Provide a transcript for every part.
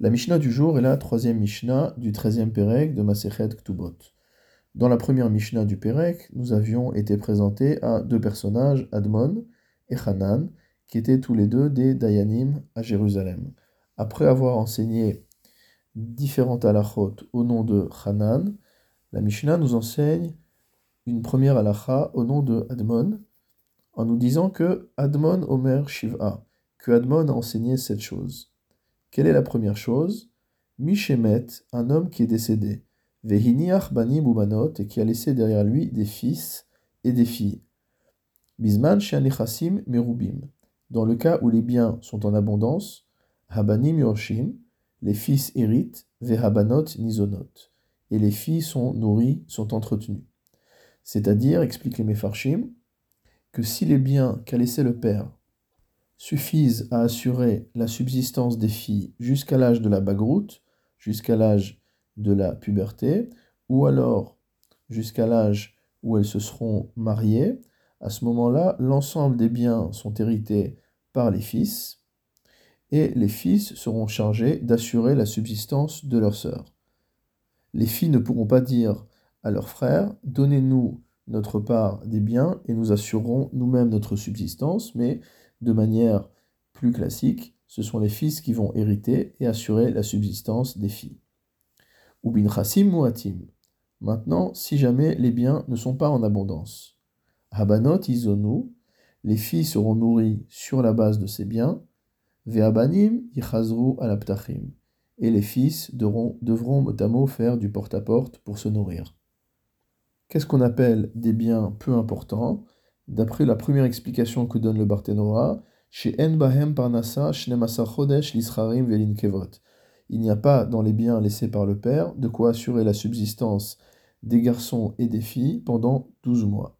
La Mishnah du jour est la troisième Mishnah du treizième Pérec de Masechet Ktubot. Dans la première Mishnah du Pérec, nous avions été présentés à deux personnages, Admon et Hanan, qui étaient tous les deux des Dayanim à Jérusalem. Après avoir enseigné différentes halachot au nom de Hanan, la Mishnah nous enseigne une première halacha au nom de Admon, en nous disant que Admon Omer Shiva, que Admon a enseigné cette chose. Quelle est la première chose? Mishemet, un homme qui est décédé, Vehiniach banim et qui a laissé derrière lui des fils et des filles. Bisman sheanichasim merubim. Dans le cas où les biens sont en abondance, Habanim yoshim, les fils héritent, Vehabanot nizonot, et les filles sont nourries, sont entretenues. C'est-à-dire, explique les Mefarshim, que si les biens qu'a laissé le père suffisent à assurer la subsistance des filles jusqu'à l'âge de la bagroute, jusqu'à l'âge de la puberté, ou alors jusqu'à l'âge où elles se seront mariées, à ce moment-là, l'ensemble des biens sont hérités par les fils, et les fils seront chargés d'assurer la subsistance de leurs sœurs. Les filles ne pourront pas dire à leurs frères, donnez-nous notre part des biens et nous assurerons nous-mêmes notre subsistance, mais de manière plus classique, ce sont les fils qui vont hériter et assurer la subsistance des filles. Ou bin muatim. Maintenant, si jamais les biens ne sont pas en abondance. Habanot izonu, les filles seront nourries sur la base de ces biens. Ve'abanim alaptachim. Et les fils devront, devront faire du porte-à-porte pour se nourrir. Qu'est-ce qu'on appelle des biens peu importants? D'après la première explication que donne le Barthénora, chez Chodesh, Lisrarim, Velinkevot. Il n'y a pas dans les biens laissés par le père de quoi assurer la subsistance des garçons et des filles pendant 12 mois.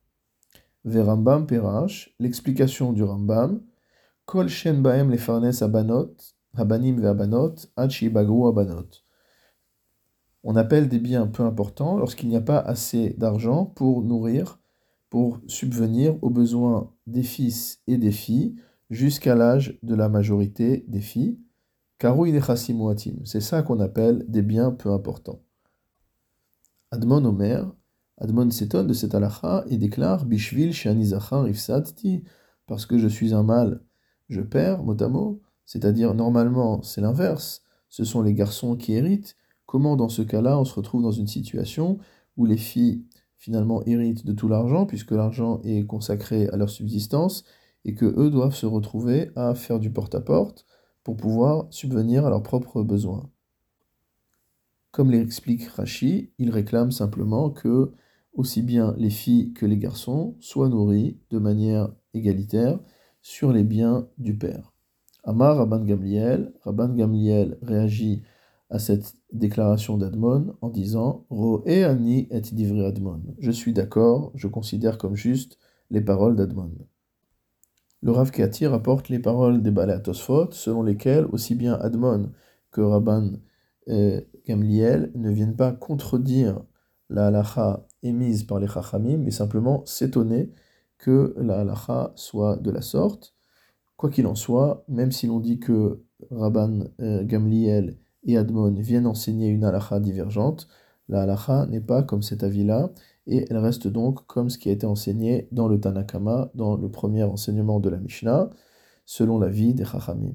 Verambam Perash, l'explication du Rambam, Kol Shen Bahem Abanot, Habanim Abanot. On appelle des biens peu importants lorsqu'il n'y a pas assez d'argent pour nourrir pour subvenir aux besoins des fils et des filles jusqu'à l'âge de la majorité des filles. C'est ça qu'on appelle des biens peu importants. Admon Omer, Admon s'étonne de cette halakha et déclare Bishvil parce que je suis un mâle, je perds, mot c'est-à-dire normalement c'est l'inverse, ce sont les garçons qui héritent. Comment dans ce cas-là on se retrouve dans une situation où les filles finalement héritent de tout l'argent, puisque l'argent est consacré à leur subsistance, et que eux doivent se retrouver à faire du porte-à-porte pour pouvoir subvenir à leurs propres besoins. Comme l'explique Rashi, il réclame simplement que aussi bien les filles que les garçons soient nourris de manière égalitaire sur les biens du père. Amar Rabban Gamliel, Rabban Gamliel réagit à cette déclaration d'Admon en disant et ani et Admon. Je suis d'accord, je considère comme juste les paroles d'Admon. Le Rav Kati rapporte les paroles des Balei selon lesquelles aussi bien Admon que Rabban Gamliel ne viennent pas contredire la halacha émise par les Chachamim, mais simplement s'étonner que la halacha soit de la sorte. Quoi qu'il en soit, même si l'on dit que Rabban Gamliel et Admon viennent enseigner une halakha divergente, la halakha n'est pas comme cet avis-là, et elle reste donc comme ce qui a été enseigné dans le Tanakama, dans le premier enseignement de la Mishnah, selon l'avis des Chachamim.